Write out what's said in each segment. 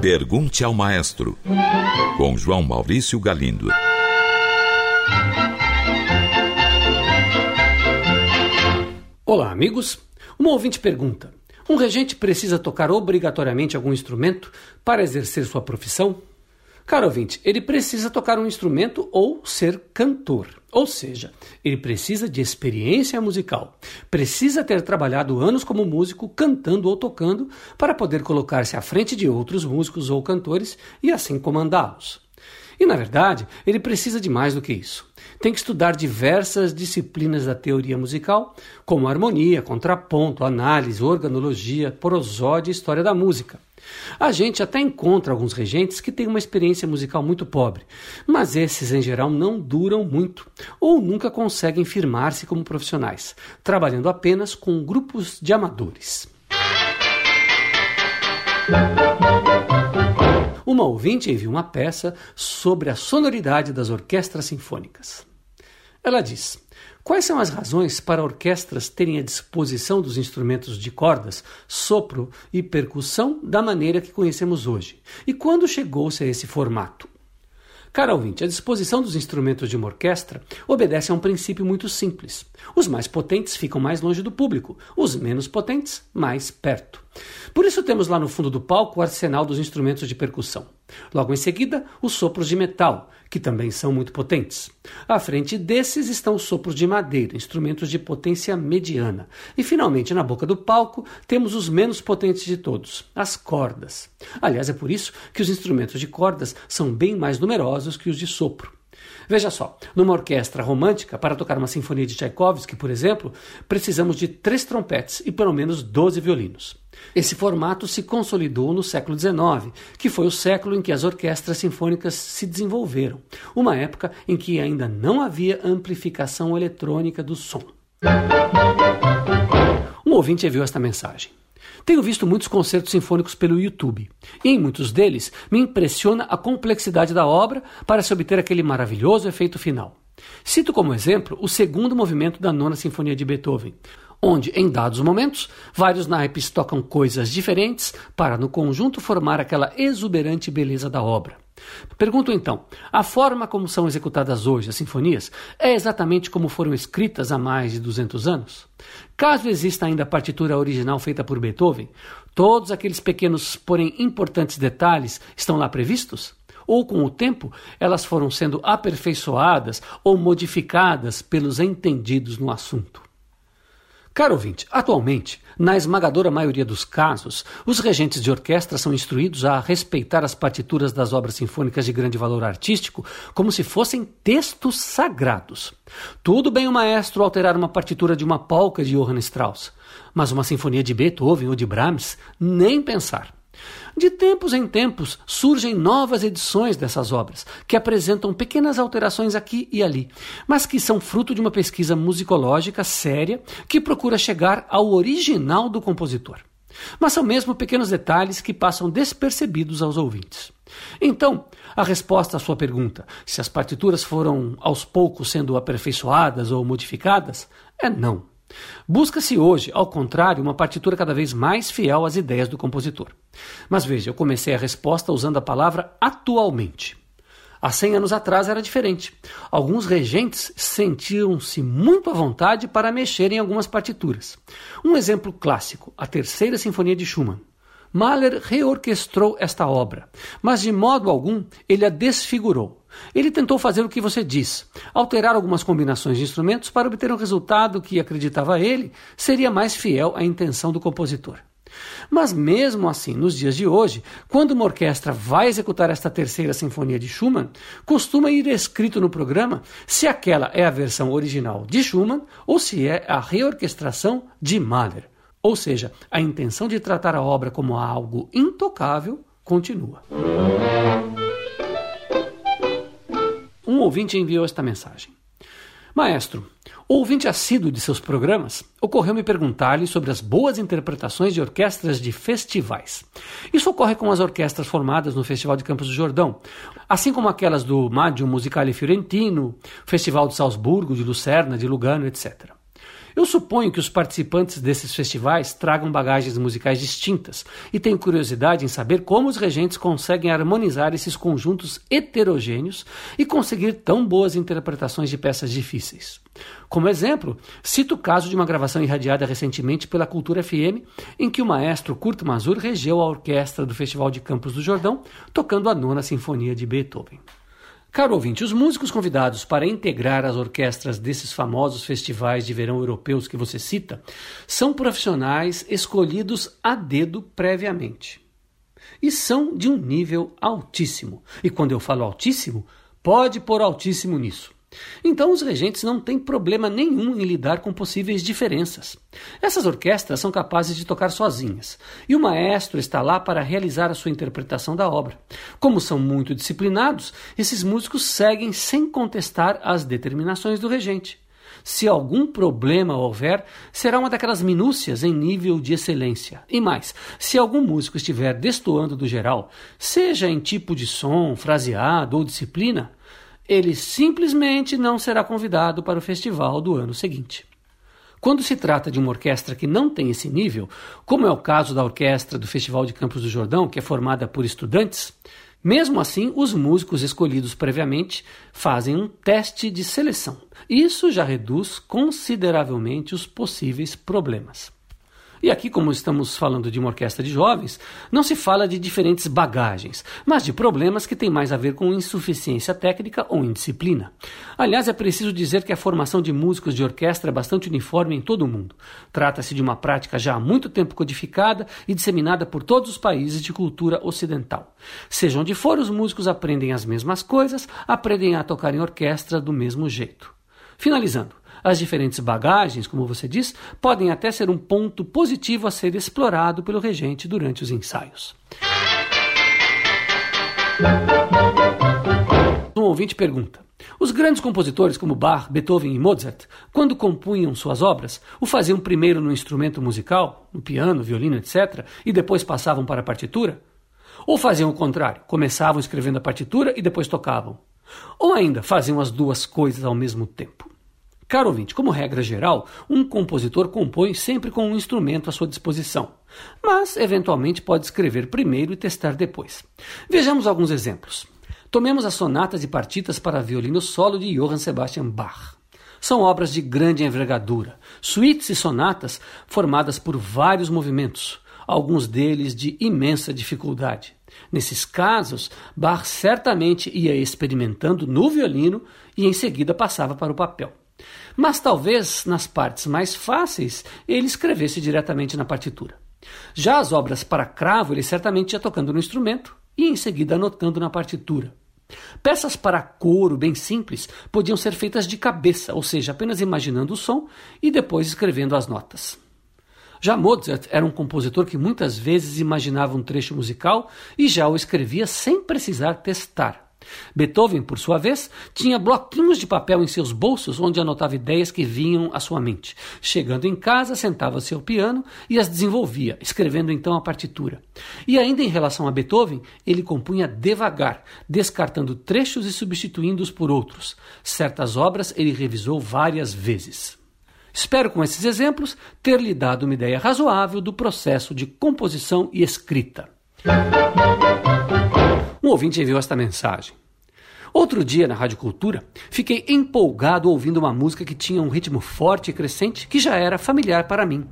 Pergunte ao Maestro, com João Maurício Galindo. Olá, amigos. Uma ouvinte pergunta: Um regente precisa tocar obrigatoriamente algum instrumento para exercer sua profissão? Caro ouvinte, ele precisa tocar um instrumento ou ser cantor. Ou seja, ele precisa de experiência musical. Precisa ter trabalhado anos como músico, cantando ou tocando, para poder colocar-se à frente de outros músicos ou cantores e assim comandá-los. E, na verdade, ele precisa de mais do que isso. Tem que estudar diversas disciplinas da teoria musical, como harmonia, contraponto, análise, organologia, prosódia e história da música. A gente até encontra alguns regentes que têm uma experiência musical muito pobre, mas esses em geral não duram muito ou nunca conseguem firmar-se como profissionais, trabalhando apenas com grupos de amadores. Uma ouvinte enviou uma peça sobre a sonoridade das orquestras sinfônicas. Ela diz: Quais são as razões para orquestras terem à disposição dos instrumentos de cordas, sopro e percussão da maneira que conhecemos hoje? E quando chegou-se a esse formato? Cara ouvinte, a disposição dos instrumentos de uma orquestra obedece a um princípio muito simples. Os mais potentes ficam mais longe do público, os menos potentes mais perto. Por isso temos lá no fundo do palco o arsenal dos instrumentos de percussão. Logo em seguida, os sopros de metal, que também são muito potentes. À frente desses estão os sopros de madeira, instrumentos de potência mediana. E finalmente, na boca do palco, temos os menos potentes de todos, as cordas. Aliás, é por isso que os instrumentos de cordas são bem mais numerosos que os de sopro. Veja só, numa orquestra romântica, para tocar uma sinfonia de Tchaikovsky, por exemplo, precisamos de três trompetes e pelo menos 12 violinos. Esse formato se consolidou no século XIX, que foi o século em que as orquestras sinfônicas se desenvolveram, uma época em que ainda não havia amplificação eletrônica do som. Um ouvinte enviou esta mensagem. Tenho visto muitos concertos sinfônicos pelo YouTube, e em muitos deles me impressiona a complexidade da obra para se obter aquele maravilhoso efeito final. Cito como exemplo o segundo movimento da Nona Sinfonia de Beethoven, onde, em dados momentos, vários naipes tocam coisas diferentes para, no conjunto, formar aquela exuberante beleza da obra. Pergunto então: a forma como são executadas hoje as sinfonias é exatamente como foram escritas há mais de 200 anos? Caso exista ainda a partitura original feita por Beethoven, todos aqueles pequenos, porém importantes detalhes estão lá previstos? Ou com o tempo elas foram sendo aperfeiçoadas ou modificadas pelos entendidos no assunto? Caro ouvinte, atualmente, na esmagadora maioria dos casos, os regentes de orquestra são instruídos a respeitar as partituras das obras sinfônicas de grande valor artístico como se fossem textos sagrados. Tudo bem o maestro alterar uma partitura de uma polca de Johann Strauss, mas uma sinfonia de Beethoven ou de Brahms, nem pensar. De tempos em tempos surgem novas edições dessas obras, que apresentam pequenas alterações aqui e ali, mas que são fruto de uma pesquisa musicológica séria que procura chegar ao original do compositor. Mas são mesmo pequenos detalhes que passam despercebidos aos ouvintes. Então, a resposta à sua pergunta, se as partituras foram aos poucos sendo aperfeiçoadas ou modificadas, é não. Busca-se hoje, ao contrário, uma partitura cada vez mais fiel às ideias do compositor. Mas veja, eu comecei a resposta usando a palavra atualmente. Há 100 anos atrás era diferente. Alguns regentes sentiam-se muito à vontade para mexer em algumas partituras. Um exemplo clássico, a Terceira Sinfonia de Schumann. Mahler reorquestrou esta obra, mas de modo algum ele a desfigurou. Ele tentou fazer o que você diz, alterar algumas combinações de instrumentos para obter um resultado que, acreditava ele, seria mais fiel à intenção do compositor. Mas mesmo assim, nos dias de hoje, quando uma orquestra vai executar esta terceira sinfonia de Schumann, costuma ir escrito no programa se aquela é a versão original de Schumann ou se é a reorquestração de Mahler. Ou seja, a intenção de tratar a obra como algo intocável continua. Um ouvinte enviou esta mensagem. Maestro, ouvinte assíduo de seus programas, ocorreu-me perguntar-lhe sobre as boas interpretações de orquestras de festivais. Isso ocorre com as orquestras formadas no Festival de Campos do Jordão, assim como aquelas do Maggio Musicale Fiorentino, Festival de Salzburgo, de Lucerna, de Lugano, etc. Eu suponho que os participantes desses festivais tragam bagagens musicais distintas e tenho curiosidade em saber como os regentes conseguem harmonizar esses conjuntos heterogêneos e conseguir tão boas interpretações de peças difíceis. Como exemplo, cito o caso de uma gravação irradiada recentemente pela Cultura FM, em que o maestro Kurt Mazur regeu a orquestra do Festival de Campos do Jordão, tocando a nona sinfonia de Beethoven. Caro ouvinte, os músicos convidados para integrar as orquestras desses famosos festivais de verão europeus que você cita são profissionais escolhidos a dedo previamente. E são de um nível altíssimo. E quando eu falo altíssimo, pode pôr altíssimo nisso. Então, os regentes não têm problema nenhum em lidar com possíveis diferenças. Essas orquestras são capazes de tocar sozinhas, e o maestro está lá para realizar a sua interpretação da obra. Como são muito disciplinados, esses músicos seguem sem contestar as determinações do regente. Se algum problema houver, será uma daquelas minúcias em nível de excelência. E mais, se algum músico estiver destoando do geral, seja em tipo de som, fraseado ou disciplina, ele simplesmente não será convidado para o festival do ano seguinte. Quando se trata de uma orquestra que não tem esse nível, como é o caso da orquestra do Festival de Campos do Jordão, que é formada por estudantes, mesmo assim, os músicos escolhidos previamente fazem um teste de seleção. Isso já reduz consideravelmente os possíveis problemas. E aqui, como estamos falando de uma orquestra de jovens, não se fala de diferentes bagagens, mas de problemas que têm mais a ver com insuficiência técnica ou indisciplina. Aliás, é preciso dizer que a formação de músicos de orquestra é bastante uniforme em todo o mundo. Trata-se de uma prática já há muito tempo codificada e disseminada por todos os países de cultura ocidental. Seja onde for, os músicos aprendem as mesmas coisas, aprendem a tocar em orquestra do mesmo jeito. Finalizando, as diferentes bagagens, como você diz, podem até ser um ponto positivo a ser explorado pelo regente durante os ensaios. Um ouvinte pergunta: Os grandes compositores como Bach, Beethoven e Mozart, quando compunham suas obras, o faziam primeiro no instrumento musical, no piano, violino, etc., e depois passavam para a partitura? Ou faziam o contrário, começavam escrevendo a partitura e depois tocavam? Ou ainda faziam as duas coisas ao mesmo tempo? Caro ouvinte, como regra geral, um compositor compõe sempre com um instrumento à sua disposição, mas eventualmente pode escrever primeiro e testar depois. Vejamos alguns exemplos. Tomemos as sonatas e partitas para violino solo de Johann Sebastian Bach. São obras de grande envergadura, suítes e sonatas formadas por vários movimentos, alguns deles de imensa dificuldade. Nesses casos, Bach certamente ia experimentando no violino e em seguida passava para o papel. Mas talvez nas partes mais fáceis ele escrevesse diretamente na partitura. Já as obras para cravo ele certamente ia tocando no instrumento e em seguida anotando na partitura. Peças para coro bem simples podiam ser feitas de cabeça, ou seja, apenas imaginando o som e depois escrevendo as notas. Já Mozart era um compositor que muitas vezes imaginava um trecho musical e já o escrevia sem precisar testar. Beethoven, por sua vez, tinha bloquinhos de papel em seus bolsos onde anotava ideias que vinham à sua mente. Chegando em casa, sentava-se ao piano e as desenvolvia, escrevendo então a partitura. E ainda em relação a Beethoven, ele compunha devagar, descartando trechos e substituindo-os por outros. Certas obras ele revisou várias vezes. Espero com esses exemplos ter lhe dado uma ideia razoável do processo de composição e escrita. Um ouvinte enviou esta mensagem. Outro dia, na Rádio Cultura, fiquei empolgado ouvindo uma música que tinha um ritmo forte e crescente que já era familiar para mim.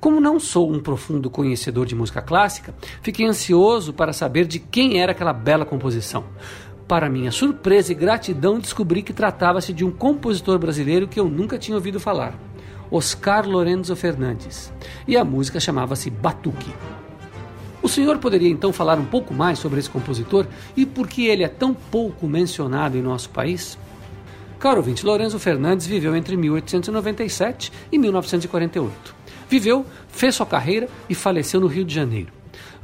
Como não sou um profundo conhecedor de música clássica, fiquei ansioso para saber de quem era aquela bela composição. Para minha surpresa e gratidão, descobri que tratava-se de um compositor brasileiro que eu nunca tinha ouvido falar, Oscar Lorenzo Fernandes, e a música chamava-se Batuque. O senhor poderia então falar um pouco mais sobre esse compositor e por que ele é tão pouco mencionado em nosso país? Caro ouvinte, Lorenzo Fernandes viveu entre 1897 e 1948. Viveu, fez sua carreira e faleceu no Rio de Janeiro.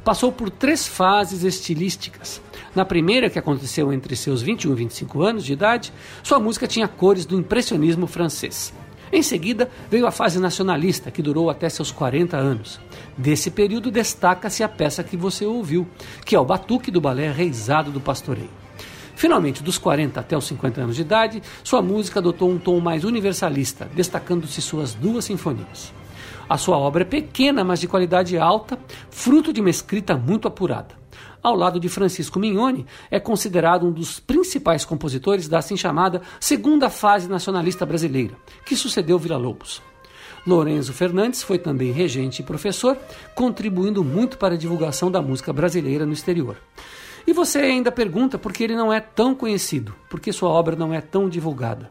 Passou por três fases estilísticas. Na primeira, que aconteceu entre seus 21 e 25 anos de idade, sua música tinha cores do impressionismo francês. Em seguida, veio a fase nacionalista, que durou até seus 40 anos. Desse período destaca-se a peça que você ouviu, que é o Batuque do Balé Reisado do Pastoreio. Finalmente, dos 40 até os 50 anos de idade, sua música adotou um tom mais universalista, destacando-se suas duas sinfonias. A sua obra é pequena, mas de qualidade alta, fruto de uma escrita muito apurada. Ao lado de Francisco Mignoni, é considerado um dos principais compositores da assim chamada segunda fase nacionalista brasileira, que sucedeu Vila Lobos. Lorenzo Fernandes foi também regente e professor, contribuindo muito para a divulgação da música brasileira no exterior. E você ainda pergunta por que ele não é tão conhecido, por que sua obra não é tão divulgada.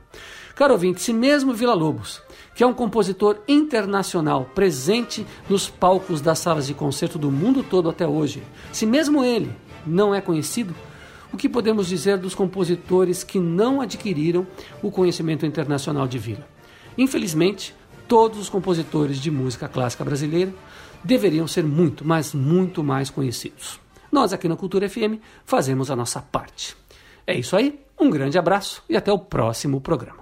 Caro ouvinte, se mesmo Vila Lobos, que é um compositor internacional presente nos palcos das salas de concerto do mundo todo até hoje, se mesmo ele não é conhecido, o que podemos dizer dos compositores que não adquiriram o conhecimento internacional de Vila? Infelizmente, todos os compositores de música clássica brasileira deveriam ser muito, mas muito mais conhecidos. Nós aqui na Cultura FM fazemos a nossa parte. É isso aí, um grande abraço e até o próximo programa.